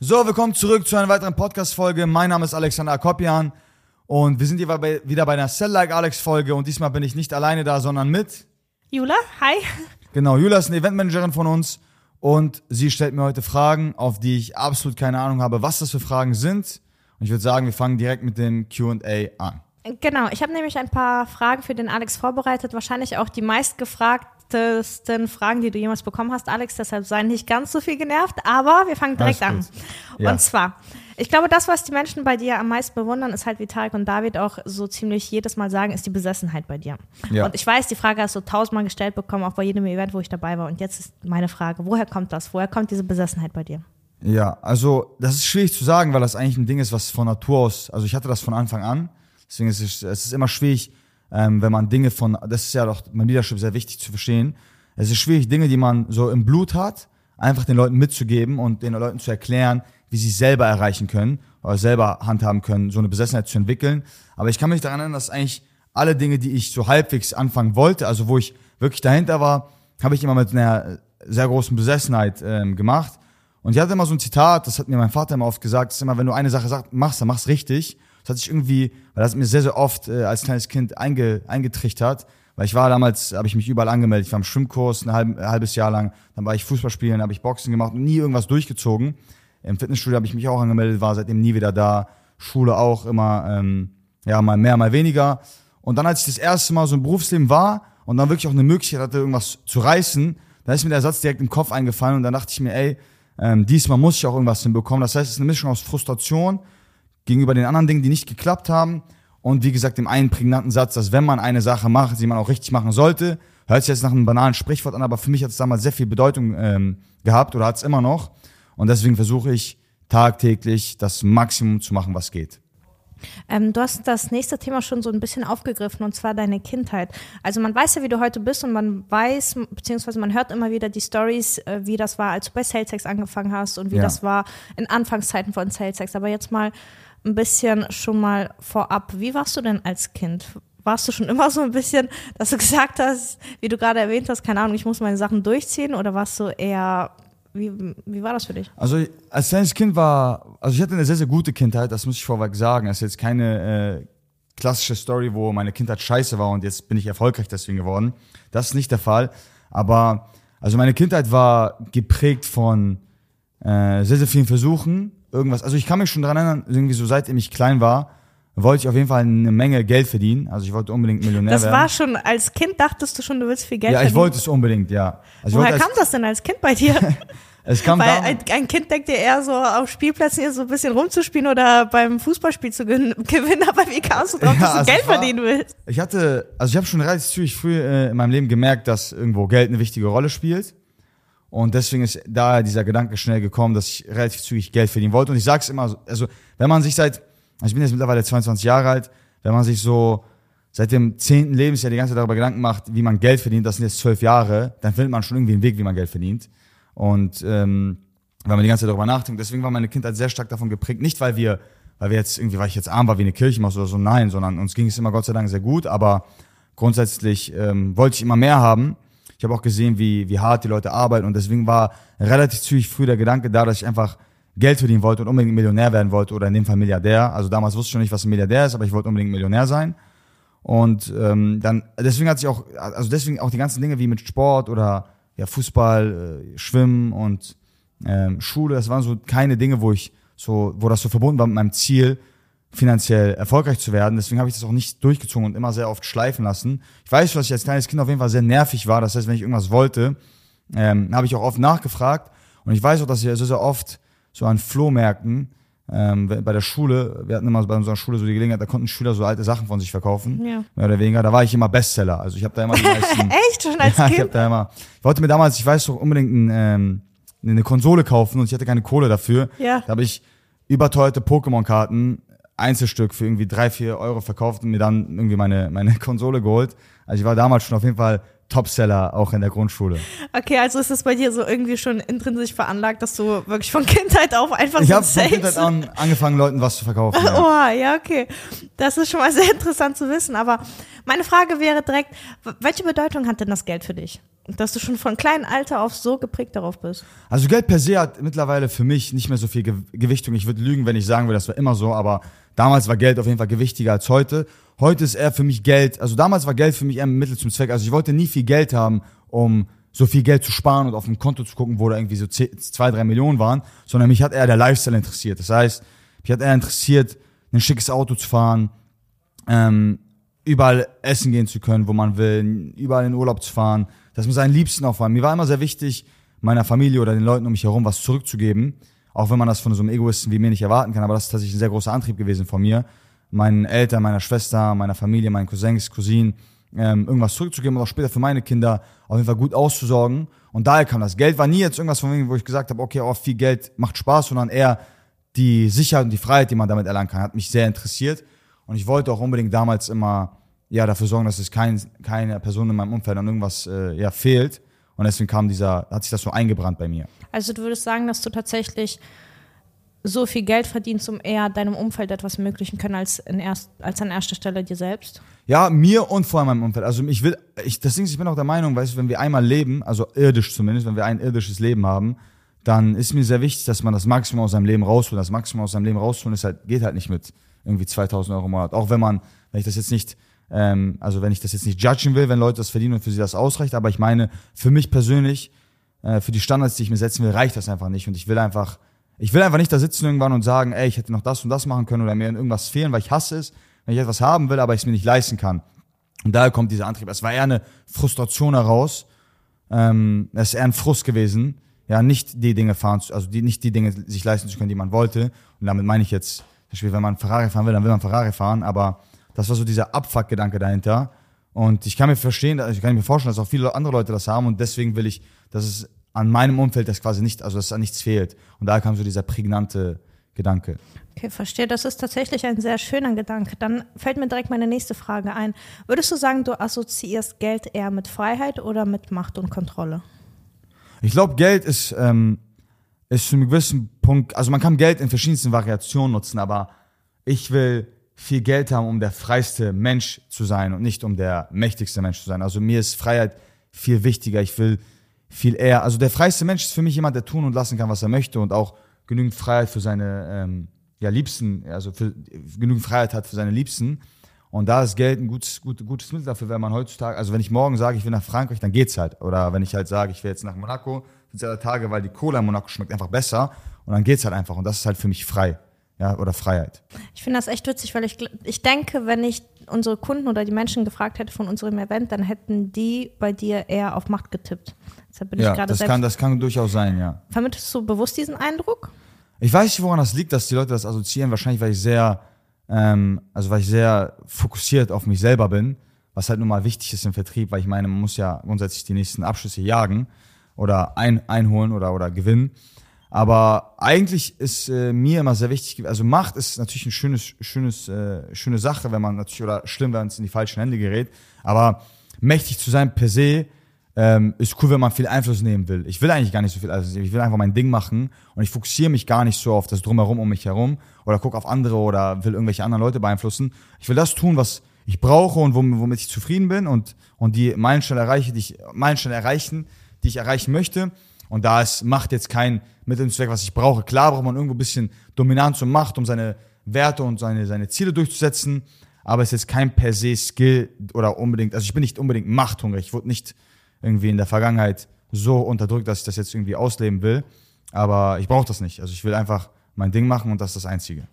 So, willkommen zurück zu einer weiteren Podcast-Folge. Mein Name ist Alexander Akopian und wir sind hier bei, wieder bei einer Cell-Like Alex-Folge und diesmal bin ich nicht alleine da, sondern mit. Jula, hi. Genau, Jula ist eine Eventmanagerin von uns und sie stellt mir heute Fragen, auf die ich absolut keine Ahnung habe, was das für Fragen sind. Und ich würde sagen, wir fangen direkt mit dem QA an. Genau, ich habe nämlich ein paar Fragen für den Alex vorbereitet, wahrscheinlich auch die meistgefragtesten Fragen, die du jemals bekommen hast, Alex, deshalb sei nicht ganz so viel genervt, aber wir fangen direkt an. Ja. Und zwar, ich glaube, das, was die Menschen bei dir am meisten bewundern, ist halt, wie Tarek und David auch so ziemlich jedes Mal sagen, ist die Besessenheit bei dir. Ja. Und ich weiß, die Frage hast du tausendmal gestellt bekommen, auch bei jedem Event, wo ich dabei war. Und jetzt ist meine Frage, woher kommt das? Woher kommt diese Besessenheit bei dir? Ja, also das ist schwierig zu sagen, weil das eigentlich ein Ding ist, was von Natur aus, also ich hatte das von Anfang an. Deswegen ist es, es ist immer schwierig, ähm, wenn man Dinge von, das ist ja doch beim Leadership sehr wichtig zu verstehen. Es ist schwierig, Dinge, die man so im Blut hat, einfach den Leuten mitzugeben und den Leuten zu erklären, wie sie es selber erreichen können oder selber handhaben können, so eine Besessenheit zu entwickeln. Aber ich kann mich daran erinnern, dass eigentlich alle Dinge, die ich so halbwegs anfangen wollte, also wo ich wirklich dahinter war, habe ich immer mit einer sehr großen Besessenheit ähm, gemacht. Und ich hatte immer so ein Zitat, das hat mir mein Vater immer oft gesagt, ist immer, wenn du eine Sache sagst, machst, dann machst richtig. Das hat sich irgendwie, weil das mir sehr, sehr oft äh, als kleines Kind einge, eingetrichtert, weil ich war damals, habe ich mich überall angemeldet. Ich war im Schwimmkurs ein, halb, ein halbes Jahr lang, dann war ich Fußball spielen, habe ich Boxen gemacht und nie irgendwas durchgezogen. Im Fitnessstudio habe ich mich auch angemeldet, war seitdem nie wieder da. Schule auch immer, ähm, ja, mal mehr, mal weniger. Und dann, als ich das erste Mal so im Berufsleben war und dann wirklich auch eine Möglichkeit hatte, irgendwas zu reißen, da ist mir der Satz direkt im Kopf eingefallen und dann dachte ich mir, ey, ähm, diesmal muss ich auch irgendwas hinbekommen. Das heißt, es ist eine Mischung aus Frustration gegenüber den anderen Dingen, die nicht geklappt haben. Und wie gesagt, dem einen prägnanten Satz, dass wenn man eine Sache macht, die man auch richtig machen sollte, hört sich jetzt nach einem banalen Sprichwort an, aber für mich hat es damals sehr viel Bedeutung ähm, gehabt oder hat es immer noch. Und deswegen versuche ich tagtäglich das Maximum zu machen, was geht. Ähm, du hast das nächste Thema schon so ein bisschen aufgegriffen und zwar deine Kindheit. Also man weiß ja, wie du heute bist und man weiß, beziehungsweise man hört immer wieder die Stories, äh, wie das war, als du bei SalesX angefangen hast und wie Ja. das war in Anfangszeiten von SalesX. Aber jetzt mal ein bisschen schon mal vorab. Wie warst du denn als Kind? Warst du schon immer so ein bisschen, dass du gesagt hast, wie du gerade erwähnt hast, keine Ahnung, ich muss meine Sachen durchziehen oder warst du eher, wie, wie war das für dich? Also als kleines Kind war, also ich hatte eine sehr, sehr gute Kindheit, das muss ich vorweg sagen. Das ist jetzt keine äh, klassische Story, wo meine Kindheit scheiße war und jetzt bin ich erfolgreich deswegen geworden. Das ist nicht der Fall. Aber also meine Kindheit war geprägt von äh, sehr, sehr vielen Versuchen. Irgendwas. Also ich kann mich schon daran erinnern, irgendwie so seitdem ich klein war, wollte ich auf jeden Fall eine Menge Geld verdienen. Also ich wollte unbedingt Millionär Das werden. war schon, als Kind dachtest du schon, du willst viel Geld ja, ich verdienen. wollte es unbedingt, ja. Also Woher kam das denn als Kind bei dir? es kam Weil ein, ein Kind denkt ja eher so auf Spielplätzen hier so ein bisschen rumzuspielen oder beim Fußballspiel zu gewinnen, aber wie kamst du drauf, Ja, dass du also Geld war- verdienen willst? Ich hatte, also ich habe schon relativ zügig früh äh, in meinem Leben gemerkt, dass irgendwo Geld eine wichtige Rolle spielt. Und deswegen ist da dieser Gedanke schnell gekommen, dass ich relativ zügig Geld verdienen wollte. Und ich sag's immer, so, also wenn man sich seit, ich bin jetzt mittlerweile 22 Jahre alt, wenn man sich so seit dem zehnten Lebensjahr die ganze Zeit darüber Gedanken macht, wie man Geld verdient, das sind jetzt zwölf Jahre, dann findet man schon irgendwie einen Weg, wie man Geld verdient. Und ähm, weil man die ganze Zeit darüber nachdenkt. Deswegen war meine Kindheit sehr stark davon geprägt. Nicht, weil wir, weil wir jetzt irgendwie, weil ich jetzt arm war wie eine Kirchenmaus oder so, nein, sondern uns ging es immer Gott sei Dank sehr gut, aber grundsätzlich ähm, wollte ich immer mehr haben. Ich habe auch gesehen, wie, wie hart die Leute arbeiten und deswegen war relativ zügig früh der Gedanke da, dass ich einfach Geld verdienen wollte und unbedingt Millionär werden wollte oder in dem Fall Milliardär. Also damals wusste ich schon nicht, was ein Milliardär ist, aber ich wollte unbedingt Millionär sein. Und ähm, dann, deswegen hat sich auch, also deswegen auch die ganzen Dinge wie mit Sport oder ja, Fußball, äh, Schwimmen und ähm, Schule, das waren so keine Dinge, wo ich so, wo das so verbunden war mit meinem Ziel, finanziell erfolgreich zu werden. Deswegen habe ich das auch nicht durchgezogen und immer sehr oft schleifen lassen. Ich weiß, dass ich als kleines Kind auf jeden Fall sehr nervig war. Das heißt, wenn ich irgendwas wollte, ähm, habe ich auch oft nachgefragt. Und ich weiß auch, dass ich sehr, sehr oft so an Flohmärkten ähm, bei der Schule, wir hatten immer bei unserer Schule so die Gelegenheit, da konnten Schüler so alte Sachen von sich verkaufen. Ja. Mehr oder weniger. Da war ich immer Bestseller. Also ich habe da immer die meisten. Echt? Schon als ja, ich hab Kind? da immer. Ich wollte mir damals, ich weiß doch, unbedingt ein, ähm, eine Konsole kaufen und ich hatte keine Kohle dafür. Ja. Da habe ich überteuerte Pokémon-Karten, Einzelstück für irgendwie drei, vier Euro verkauft und mir dann irgendwie meine, meine Konsole geholt. Also ich war damals schon auf jeden Fall Topseller, auch in der Grundschule. Okay, also ist es bei dir so irgendwie schon intrinsisch veranlagt, dass du wirklich von Kindheit auf einfach Ich so habe von Kindheit an angefangen, Leuten was zu verkaufen. Ja. Oh, ja, okay. Das ist schon mal sehr interessant zu wissen. Aber meine Frage wäre direkt, welche Bedeutung hat denn das Geld für dich? dass du schon von kleinem Alter auf so geprägt darauf bist? Also Geld per se hat mittlerweile für mich nicht mehr so viel Ge Gewichtung. Ich würde lügen, wenn ich sagen würde, das war immer so, aber damals war Geld auf jeden Fall gewichtiger als heute. Heute ist eher für mich Geld, also damals war Geld für mich eher ein Mittel zum Zweck. Also ich wollte nie viel Geld haben, um so viel Geld zu sparen und auf dem Konto zu gucken, wo da irgendwie so zwei, drei Millionen waren, sondern mich hat eher der Lifestyle interessiert. Das heißt, mich hat eher interessiert, ein schickes Auto zu fahren, ähm, überall essen gehen zu können, wo man will, überall in Urlaub zu fahren, das mit seinen Liebsten auch. Mir war immer sehr wichtig, meiner Familie oder den Leuten um mich herum was zurückzugeben, auch wenn man das von so einem Egoisten wie mir nicht erwarten kann, aber das ist tatsächlich ein sehr großer Antrieb gewesen von mir, meinen Eltern, meiner Schwester, meiner Familie, meinen Cousins, Cousinen, ähm, irgendwas zurückzugeben und auch später für meine Kinder auf jeden Fall gut auszusorgen. Und daher kam das. Geld war nie jetzt irgendwas von mir, wo ich gesagt habe, okay, oh, viel Geld macht Spaß, sondern eher die Sicherheit und die Freiheit, die man damit erlangen kann, hat mich sehr interessiert. Und ich wollte auch unbedingt damals immer ja, dafür sorgen, dass es kein, keine Person in meinem Umfeld an irgendwas äh, ja, fehlt. Und deswegen kam dieser, hat sich das so eingebrannt bei mir. Also du würdest sagen, dass du tatsächlich so viel Geld verdienst, um eher deinem Umfeld etwas ermöglichen können als, in erst, als an erster Stelle dir selbst? Ja, mir und vor allem meinem Umfeld. Also ich will, ich, ist, ich bin auch der Meinung, weißt du, wenn wir einmal leben, also irdisch zumindest, wenn wir ein irdisches Leben haben, dann ist mir sehr wichtig, dass man das Maximum aus seinem Leben rausholt. Das Maximum aus seinem Leben rausholen ist halt, geht halt nicht mit irgendwie 2000 Euro im Monat. Auch wenn man, wenn ich das jetzt nicht, ähm, also wenn ich das jetzt nicht judgen will, wenn Leute das verdienen und für sie das ausreicht, aber ich meine, für mich persönlich, äh, für die Standards, die ich mir setzen will, reicht das einfach nicht. Und ich will einfach, ich will einfach nicht da sitzen irgendwann und sagen, ey, ich hätte noch das und das machen können oder mir irgendwas fehlen, weil ich hasse es, wenn ich etwas haben will, aber ich es mir nicht leisten kann. Und daher kommt dieser Antrieb. Es war eher eine Frustration heraus. Ähm, es ist eher ein Frust gewesen, ja, nicht die Dinge fahren, also die, nicht die Dinge sich leisten zu können, die man wollte. Und damit meine ich jetzt, zum Beispiel, wenn man Ferrari fahren will, dann will man Ferrari fahren, aber das war so dieser Abfuck-Gedanke dahinter. Und ich kann mir verstehen, ich kann mir vorstellen, dass auch viele andere Leute das haben und deswegen will ich, dass es an meinem Umfeld das quasi nicht, also dass da nichts fehlt. Und daher kam so dieser prägnante Gedanke. Okay, verstehe. Das ist tatsächlich ein sehr schöner Gedanke. Dann fällt mir direkt meine nächste Frage ein. Würdest du sagen, du assoziierst Geld eher mit Freiheit oder mit Macht und Kontrolle? Ich glaube, Geld ist, ähm, ist zu einem gewissen Punkt, also man kann Geld in verschiedensten Variationen nutzen, aber ich will viel Geld haben, um der freiste Mensch zu sein und nicht um der mächtigste Mensch zu sein. Also mir ist Freiheit viel wichtiger. Ich will viel eher, also der freiste Mensch ist für mich jemand, der tun und lassen kann, was er möchte und auch genügend Freiheit für seine ähm, ja, Liebsten, also für, genügend Freiheit hat für seine Liebsten. Und da ist Geld ein gutes, gut, gutes Mittel dafür, wenn man heutzutage, also wenn ich morgen sage, ich will nach Frankreich, dann geht's halt. Oder wenn ich halt sage, ich will jetzt nach Monaco, sind es ja Tage, weil die Cola in Monaco schmeckt einfach besser. Und dann geht's halt einfach. Und das ist halt für mich frei. Ja, oder Freiheit. Ich finde das echt witzig, weil ich, ich denke, wenn ich unsere Kunden oder die Menschen gefragt hätte von unserem Event, dann hätten die bei dir eher auf Macht getippt. Deshalb bin ja, ich gerade das kann, das kann durchaus sein, ja. Vermittelst du bewusst diesen Eindruck? Ich weiß nicht, woran das liegt, dass die Leute das assoziieren. Wahrscheinlich, weil ich sehr, ähm, also weil ich sehr fokussiert auf mich selber bin, was halt nun mal wichtig ist im Vertrieb, weil ich meine, man muss ja grundsätzlich die nächsten Abschlüsse jagen oder ein, einholen oder, oder gewinnen. Aber eigentlich ist äh, mir immer sehr wichtig, also Macht ist natürlich ein schönes, schönes, äh, schöne Sache, wenn man natürlich, oder schlimm, wenn es in die falschen Hände gerät. Aber mächtig zu sein per se ähm, ist cool, wenn man viel Einfluss nehmen will. Ich will eigentlich gar nicht so viel Einfluss nehmen. Ich will einfach mein Ding machen und ich fokussiere mich gar nicht so auf das Drumherum um mich herum oder gucke auf andere oder will irgendwelche anderen Leute beeinflussen. Ich will das tun, was ich brauche und womit ich zufrieden bin und, und die Meilensteine erreiche, die ich, Meilensteine erreichen, die ich erreichen möchte. Und da ist Macht jetzt kein Mittel und Zweck, was ich brauche. Klar braucht man irgendwo ein bisschen Dominanz und Macht, um seine Werte und seine, seine Ziele durchzusetzen. Aber es ist kein per se Skill oder unbedingt, also ich bin nicht unbedingt machthungrig. Ich wurde nicht irgendwie in der Vergangenheit so unterdrückt, dass ich das jetzt irgendwie ausleben will. Aber ich brauche das nicht. Also ich will einfach mein Ding machen und das ist das Einzige.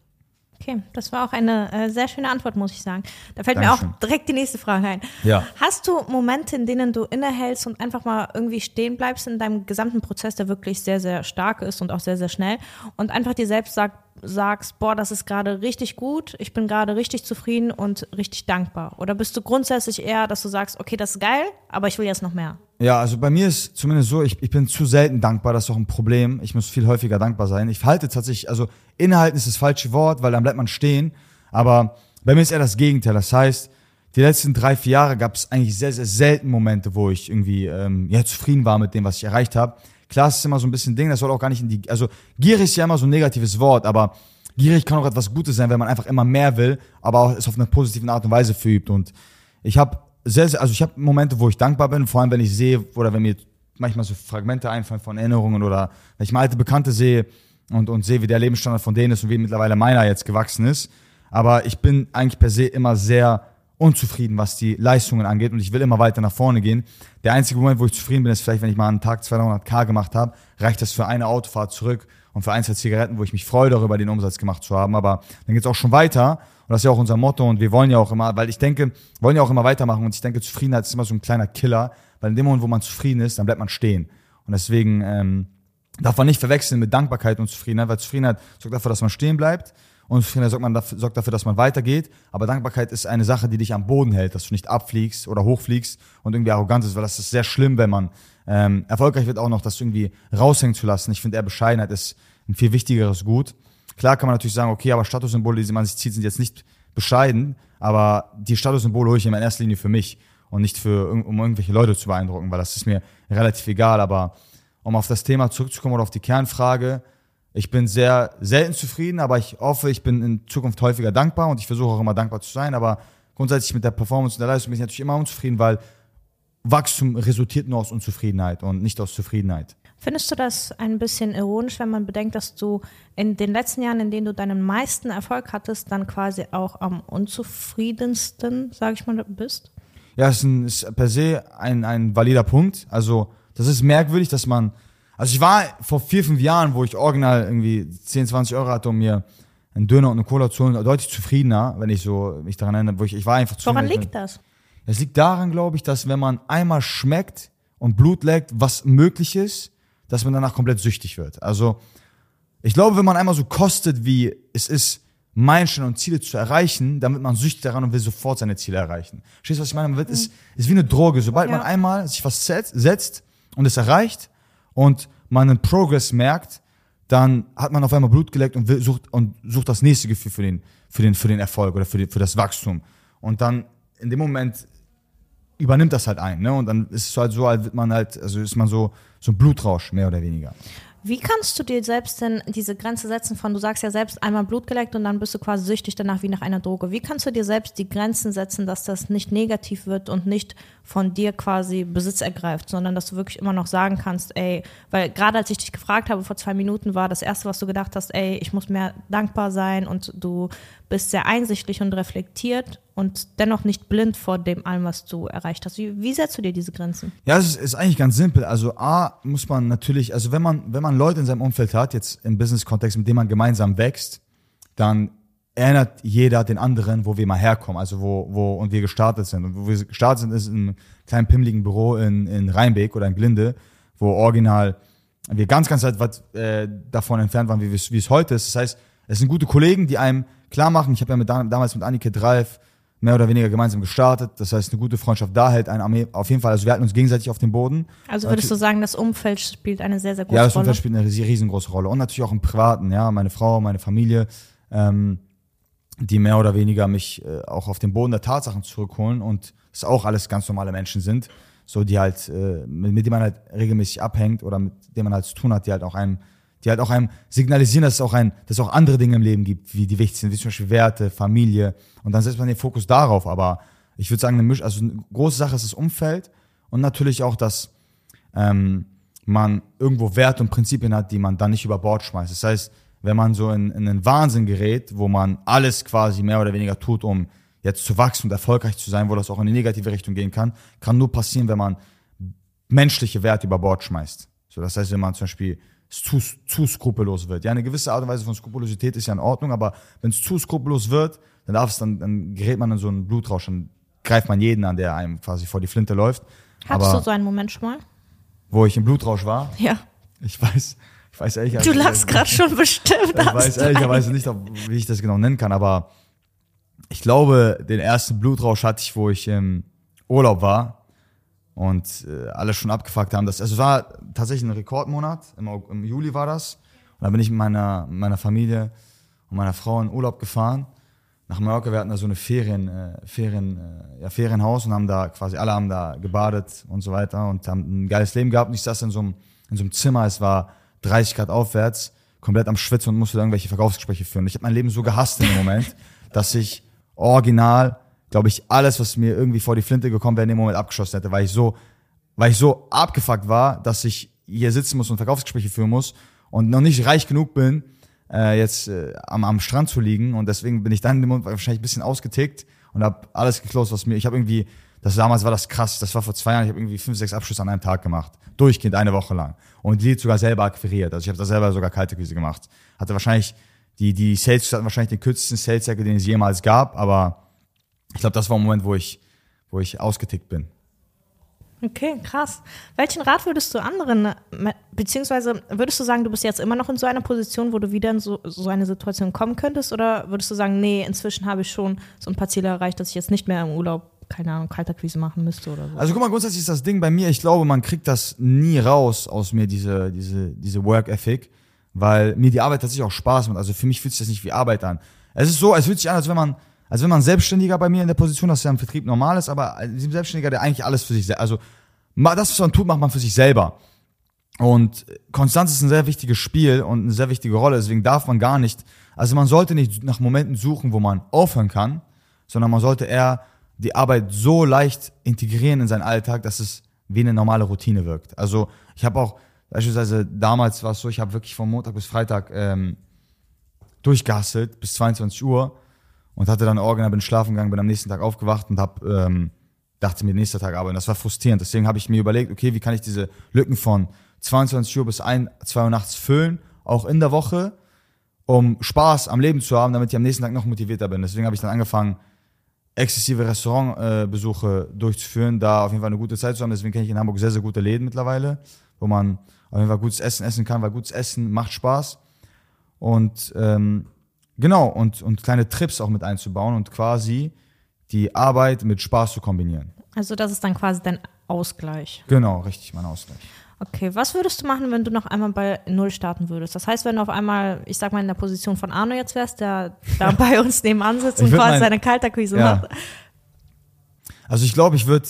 Okay, das war auch eine äh, sehr schöne Antwort, muss ich sagen. Da fällt Dankeschön. mir auch direkt die nächste Frage ein. Ja. Hast du Momente, in denen du innehältst und einfach mal irgendwie stehen bleibst in deinem gesamten Prozess, der wirklich sehr, sehr stark ist und auch sehr, sehr schnell und einfach dir selbst sagt, sagst, boah, das ist gerade richtig gut, ich bin gerade richtig zufrieden und richtig dankbar? Oder bist du grundsätzlich eher, dass du sagst, okay, das ist geil, aber ich will jetzt noch mehr? Ja, also bei mir ist zumindest so, ich, ich bin zu selten dankbar, das ist auch ein Problem. Ich muss viel häufiger dankbar sein. Ich halte tatsächlich, also innehalten ist das falsche Wort, weil dann bleibt man stehen. Aber bei mir ist eher das Gegenteil. Das heißt, die letzten drei, vier Jahre gab es eigentlich sehr, sehr selten Momente, wo ich irgendwie ähm, ja, zufrieden war mit dem, was ich erreicht habe. Klar, es ist immer so ein bisschen Ding, das soll auch gar nicht in die, also gierig ist ja immer so ein negatives Wort, aber gierig kann auch etwas Gutes sein, wenn man einfach immer mehr will, aber auch es auf eine positive Art und Weise verübt. Und ich habe sehr, sehr, also ich habe Momente, wo ich dankbar bin, vor allem wenn ich sehe oder wenn mir manchmal so Fragmente einfallen von Erinnerungen oder wenn ich mal alte Bekannte sehe und, und sehe, wie der Lebensstandard von denen ist und wie mittlerweile meiner jetzt gewachsen ist. Aber ich bin eigentlich per se immer sehr unzufrieden, was die Leistungen angeht und ich will immer weiter nach vorne gehen. Der einzige Moment, wo ich zufrieden bin, ist vielleicht, wenn ich mal einen Tag 200k gemacht habe, reicht das für eine Autofahrt zurück und für ein, zwei Zigaretten, wo ich mich freue darüber, den Umsatz gemacht zu haben. Aber dann geht's auch schon weiter und das ist ja auch unser Motto und wir wollen ja auch immer, weil ich denke, wollen ja auch immer weitermachen und ich denke, Zufriedenheit ist immer so ein kleiner Killer, weil in dem Moment, wo man zufrieden ist, dann bleibt man stehen. Und deswegen ähm, darf man nicht verwechseln mit Dankbarkeit und Zufriedenheit, weil Zufriedenheit sorgt dafür, dass man stehen bleibt und Zufriedenheit sorgt, man dafür, sorgt dafür, dass man weitergeht. Aber Dankbarkeit ist eine Sache, die dich am Boden hält, dass du nicht abfliegst oder hochfliegst und irgendwie arrogant ist, weil das ist sehr schlimm, wenn man ähm, erfolgreich wird, auch noch das irgendwie raushängen zu lassen. Ich finde eher Bescheidenheit ist ein viel wichtigeres Gut. Klar kann man natürlich sagen, okay, aber Statussymbole, die man sich zieht, sind jetzt nicht bescheiden, aber die Statussymbole hole ich in erster Linie für mich und nicht für, um irgendwelche Leute zu beeindrucken, weil das ist mir relativ egal. Aber um auf das Thema zurückzukommen oder auf die Kernfrage, ich bin sehr selten zufrieden, aber ich hoffe, ich bin in Zukunft häufiger dankbar und ich versuche auch immer dankbar zu sein. Aber grundsätzlich mit der Performance und der Leistung bin ich natürlich immer unzufrieden, weil Wachstum resultiert nur aus Unzufriedenheit und nicht aus Zufriedenheit. Findest du das ein bisschen ironisch, wenn man bedenkt, dass du in den letzten Jahren, in denen du deinen meisten Erfolg hattest, dann quasi auch am unzufriedensten, sage ich mal, bist? Ja, es ist, ein, ist per se ein, ein valider Punkt. Also, das ist merkwürdig, dass man. Also, ich war vor vier, fünf Jahren, wo ich original irgendwie 10, 20 Euro hatte, um mir einen Döner und eine Cola zu holen, deutlich zufriedener, wenn ich so mich daran erinnere, wo ich, ich war einfach zufrieden. Woran liegt das? Es liegt daran, glaube ich, dass wenn man einmal schmeckt und Blut leckt, was möglich ist, dass man danach komplett süchtig wird. Also ich glaube, wenn man einmal so kostet, wie es ist, Meilensteine und Ziele zu erreichen, dann wird man süchtig daran und will sofort seine Ziele erreichen. Verstehst du, was ich meine? Man wird, mhm. ist, ist wie eine Droge. Sobald ja. man einmal sich was setzt und es erreicht und man einen Progress merkt, dann hat man auf einmal Blut geleckt und sucht, und sucht das nächste Gefühl für den, für den, für den Erfolg oder für, die, für das Wachstum. Und dann in dem Moment übernimmt das halt ein, ne? Und dann ist es halt so, als wird man halt, also ist man so, so ein Blutrausch, mehr oder weniger. Wie kannst du dir selbst denn diese Grenze setzen von, du sagst ja selbst einmal Blut geleckt und dann bist du quasi süchtig danach wie nach einer Droge. Wie kannst du dir selbst die Grenzen setzen, dass das nicht negativ wird und nicht von dir quasi Besitz ergreift, sondern dass du wirklich immer noch sagen kannst, ey, weil gerade als ich dich gefragt habe vor zwei Minuten war das erste, was du gedacht hast, ey, ich muss mehr dankbar sein und du bist sehr einsichtlich und reflektiert und dennoch nicht blind vor dem allem, was du erreicht hast. Wie, wie setzt du dir diese Grenzen? Ja, es ist, ist, eigentlich ganz simpel. Also A muss man natürlich, also wenn man, wenn man Leute in seinem Umfeld hat, jetzt im Business-Kontext, mit denen man gemeinsam wächst, dann erinnert jeder den anderen, wo wir mal herkommen, also wo, wo und wir gestartet sind. Und wo wir gestartet sind, ist in einem kleinen pimmeligen Büro in, in Rheinbeck oder in Glinde, wo original wir ganz, ganz weit äh, davon entfernt waren, wie es heute ist. Das heißt, es sind gute Kollegen, die einem klar machen. Ich habe ja mit, damals mit Annike Dreif mehr oder weniger gemeinsam gestartet. Das heißt, eine gute Freundschaft da hält einen auf jeden Fall. Also wir halten uns gegenseitig auf dem Boden. Also würdest du sagen, das Umfeld spielt eine sehr, sehr große Rolle? Ja, das Umfeld spielt eine riesengroße Rolle. Und natürlich auch im Privaten, ja, meine Frau, meine Familie, ähm, die mehr oder weniger mich äh, auch auf den Boden der Tatsachen zurückholen und es auch alles ganz normale Menschen sind, so die halt, äh, mit, mit denen man halt regelmäßig abhängt oder mit denen man halt zu tun hat, die halt auch einem die halt auch einem signalisieren, dass es auch ein, dass es auch andere Dinge im Leben gibt, wie die wichtig sind, wie zum Beispiel Werte, Familie. Und dann setzt man den Fokus darauf. Aber ich würde sagen, eine Misch, also eine große Sache ist das Umfeld und natürlich auch, dass ähm, man irgendwo Werte und Prinzipien hat, die man dann nicht über Bord schmeißt. Das heißt, wenn man so in, in einen Wahnsinn gerät, wo man alles quasi mehr oder weniger tut, um jetzt zu wachsen und erfolgreich zu sein, wo das auch in die negative Richtung gehen kann, kann nur passieren, wenn man menschliche Werte über Bord schmeißt. So, das heißt, wenn man zum Beispiel zu, zu skrupellos wird. Ja, eine gewisse Art und Weise von Skrupulosität ist ja in Ordnung, aber wenn es zu skrupellos wird, dann darf es dann, dann gerät man in so einen Blutrausch, dann greift man jeden an, der einem quasi vor die Flinte läuft. Hattest aber, du so einen Moment schon mal? Wo ich im Blutrausch war? Ja. Ich weiß, ich weiß ehrlich. Du lachst gerade schon bestimmt. Ich weiß ehrlicherweise nicht, wie ich das genau nennen kann, aber ich glaube, den ersten Blutrausch hatte ich, wo ich im Urlaub war und äh, alle schon abgefuckt haben. Das, also es war tatsächlich ein Rekordmonat, im, im Juli war das. Und da bin ich mit meiner, meiner Familie und meiner Frau in Urlaub gefahren nach Mallorca. Wir hatten da so eine Ferien, äh, Ferien, äh, ja, Ferienhaus und haben da quasi alle haben da gebadet und so weiter und haben ein geiles Leben gehabt. Und ich saß in so einem, in so einem Zimmer, es war 30 Grad aufwärts, komplett am Schwitzen und musste irgendwelche Verkaufsgespräche führen. Ich habe mein Leben so gehasst in dem Moment, dass ich original glaube ich, alles, was mir irgendwie vor die Flinte gekommen wäre, in dem Moment abgeschossen hätte, weil ich so, weil ich so abgefuckt war, dass ich hier sitzen muss und Verkaufsgespräche führen muss und noch nicht reich genug bin, äh, jetzt äh, am, am Strand zu liegen. Und deswegen bin ich dann in dem Moment wahrscheinlich ein bisschen ausgetickt und habe alles geklost, was mir. Ich habe irgendwie, das damals war das krass, das war vor zwei Jahren, ich habe irgendwie fünf, sechs Abschlüsse an einem Tag gemacht. Durchgehend eine Woche lang. Und die sogar selber akquiriert. Also ich habe da selber sogar kalte Krise gemacht. Hatte wahrscheinlich, die, die Sales hatten wahrscheinlich den kürzesten Sales Cycle, den es jemals gab, aber ich glaube, das war ein Moment, wo ich, wo ich ausgetickt bin. Okay, krass. Welchen Rat würdest du anderen, beziehungsweise würdest du sagen, du bist jetzt immer noch in so einer Position, wo du wieder in so, so eine Situation kommen könntest? Oder würdest du sagen, nee, inzwischen habe ich schon so ein paar Ziele erreicht, dass ich jetzt nicht mehr im Urlaub, keine Ahnung, Kalterquise machen müsste oder so? Also guck mal, grundsätzlich ist das Ding bei mir, ich glaube, man kriegt das nie raus aus mir, diese, diese, diese Work Ethic, weil mir die Arbeit tatsächlich auch Spaß macht. Also für mich fühlt sich das nicht wie Arbeit an. Es ist so, es fühlt sich an, als wenn man also wenn man Selbstständiger bei mir in der Position, dass ja im Vertrieb normal ist, aber ein Selbstständiger, der eigentlich alles für sich, also das, was man tut, macht man für sich selber. Und Konstanz ist ein sehr wichtiges Spiel und eine sehr wichtige Rolle, deswegen darf man gar nicht, also man sollte nicht nach Momenten suchen, wo man aufhören kann, sondern man sollte eher die Arbeit so leicht integrieren in seinen Alltag, dass es wie eine normale Routine wirkt. Also ich habe auch, beispielsweise damals war es so, ich habe wirklich von Montag bis Freitag ähm, durchgehasselt bis 22 Uhr und hatte dann Organ, bin schlafen gegangen, bin am nächsten Tag aufgewacht und hab, ähm, dachte mir, nächster Tag arbeiten. Das war frustrierend. Deswegen habe ich mir überlegt, okay, wie kann ich diese Lücken von 22 Uhr bis 1, 2 Uhr nachts füllen, auch in der Woche, um Spaß am Leben zu haben, damit ich am nächsten Tag noch motivierter bin. Deswegen habe ich dann angefangen, exzessive Restaurantbesuche äh, durchzuführen, da auf jeden Fall eine gute Zeit zu haben. Deswegen kenne ich in Hamburg sehr, sehr gute Läden mittlerweile, wo man auf jeden Fall gutes Essen essen kann, weil gutes Essen macht Spaß. Und ähm, Genau, und, und kleine Trips auch mit einzubauen und quasi die Arbeit mit Spaß zu kombinieren. Also das ist dann quasi dein Ausgleich. Genau, richtig, mein Ausgleich. Okay, was würdest du machen, wenn du noch einmal bei Null starten würdest? Das heißt, wenn du auf einmal, ich sag mal, in der Position von Arno jetzt wärst, der da bei uns nebenan sitzt und quasi seine Kalterquise ja. macht. Also ich glaube, ich würde,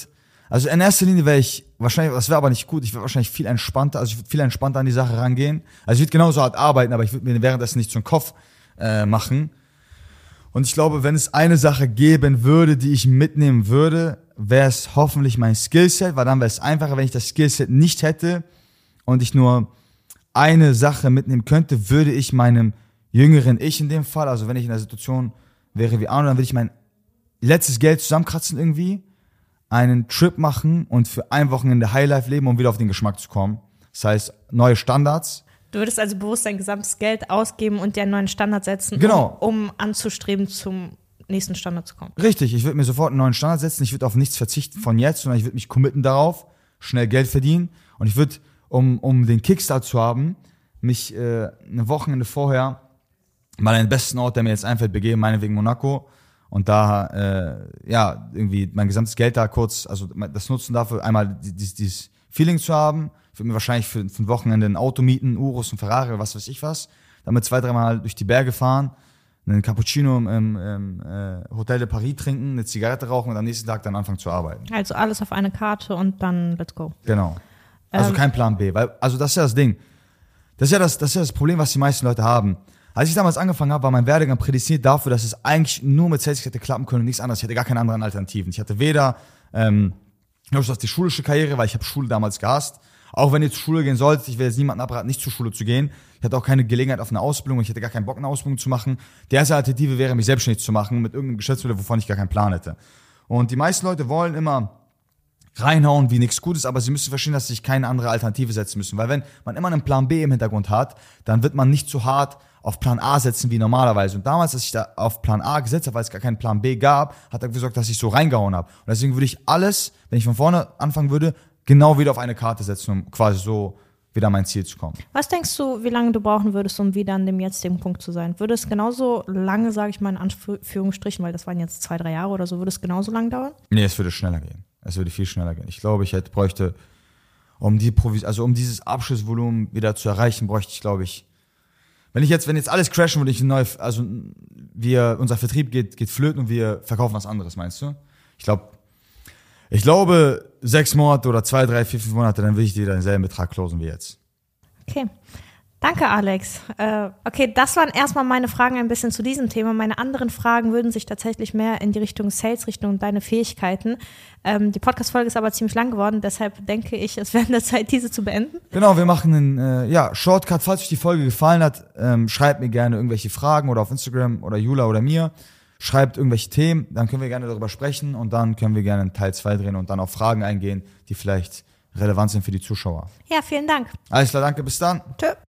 also in erster Linie wäre ich wahrscheinlich, das wäre aber nicht gut, ich würde wahrscheinlich viel entspannter, also ich würde viel entspannter an die Sache rangehen. Also ich würde genauso hart arbeiten, aber ich würde mir währenddessen nicht so einen Kopf äh, machen. Und ich glaube, wenn es eine Sache geben würde, die ich mitnehmen würde, wäre es hoffentlich mein Skillset, weil dann wäre es einfacher, wenn ich das Skillset nicht hätte und ich nur eine Sache mitnehmen könnte, würde ich meinem jüngeren Ich in dem Fall, also wenn ich in der Situation wäre wie Arno, dann würde ich mein letztes Geld zusammenkratzen irgendwie, einen Trip machen und für ein Wochenende Highlife leben, um wieder auf den Geschmack zu kommen. Das heißt, neue Standards, Du würdest also bewusst dein gesamtes Geld ausgeben und dir einen neuen Standard setzen, genau. um, um anzustreben, zum nächsten Standard zu kommen. Richtig, ich würde mir sofort einen neuen Standard setzen. Ich würde auf nichts verzichten von jetzt, sondern ich würde mich committen darauf, schnell Geld verdienen. Und ich würde, um, um den Kickstart zu haben, mich äh, eine Wochenende vorher mal an den besten Ort, der mir jetzt einfällt, begeben, meinetwegen Monaco. Und da, äh, ja, irgendwie mein gesamtes Geld da kurz, also das nutzen dafür, einmal dieses, dieses Feeling zu haben würde mir wahrscheinlich für, für ein Wochenende ein Auto mieten, Urus und Ferrari, was weiß ich was. Damit zwei, dreimal durch die Berge fahren, einen Cappuccino im, im, im äh, Hotel de Paris trinken, eine Zigarette rauchen und am nächsten Tag dann anfangen zu arbeiten. Also alles auf eine Karte und dann let's go. Genau. Also ähm. kein Plan B. Weil, also das ist ja das Ding. Das ist ja das, das ist ja das Problem, was die meisten Leute haben. Als ich damals angefangen habe, war mein Werdegang prädestiniert dafür, dass es eigentlich nur mit Sales hätte klappen können und nichts anderes. Ich hatte gar keine anderen Alternativen. Ich hatte weder, ähm, glaube ich, die schulische Karriere, weil ich habe Schule damals gehasst. Auch wenn ihr zur Schule gehen solltet, ich will jetzt niemanden abraten, nicht zur Schule zu gehen. Ich hatte auch keine Gelegenheit auf eine Ausbildung, ich hätte gar keinen Bock, eine Ausbildung zu machen. Die erste Alternative wäre, mich selbstständig zu machen mit irgendeinem Geschäftsmodell, wovon ich gar keinen Plan hätte. Und die meisten Leute wollen immer reinhauen wie nichts Gutes, aber sie müssen verstehen, dass sie sich keine andere Alternative setzen müssen. Weil wenn man immer einen Plan B im Hintergrund hat, dann wird man nicht so hart auf Plan A setzen wie normalerweise. Und damals, als ich da auf Plan A gesetzt habe, weil es gar keinen Plan B gab, hat er gesagt, dass ich so reingehauen habe. Und deswegen würde ich alles, wenn ich von vorne anfangen würde, genau wieder auf eine Karte setzen, um quasi so wieder an mein Ziel zu kommen. Was denkst du, wie lange du brauchen würdest, um wieder an dem jetzigen Punkt zu sein? Würde es genauso lange, sage ich mal in Anführungsstrichen, weil das waren jetzt zwei, drei Jahre oder so, würde es genauso lang dauern? Nee, es würde schneller gehen. Es würde viel schneller gehen. Ich glaube, ich hätte, bräuchte, um die Provis also um dieses Abschlussvolumen wieder zu erreichen, bräuchte ich, glaube ich, wenn ich jetzt, wenn jetzt alles crashen würde, ich neu, also wir, unser Vertrieb geht, geht flöten und wir verkaufen was anderes, meinst du? Ich glaube, ich glaube, sechs Monate oder zwei, drei, vier, fünf Monate, dann will ich dir denselben Betrag closen wie jetzt. Okay. Danke, Alex. Äh, okay, das waren erstmal meine Fragen ein bisschen zu diesem Thema. Meine anderen Fragen würden sich tatsächlich mehr in die Richtung Sales, Richtung deine Fähigkeiten. Ähm, die Podcast-Folge ist aber ziemlich lang geworden, deshalb denke ich, es wäre an der Zeit, diese zu beenden. Genau, wir machen einen äh, ja, Shortcut. Falls euch die Folge gefallen hat, ähm, schreibt mir gerne irgendwelche Fragen oder auf Instagram oder Jula oder mir. Schreibt irgendwelche Themen, dann können wir gerne darüber sprechen und dann können wir gerne einen Teil 2 drehen und dann auf Fragen eingehen, die vielleicht relevant sind für die Zuschauer. Ja, vielen Dank. Alles klar, danke, bis dann. Tschö.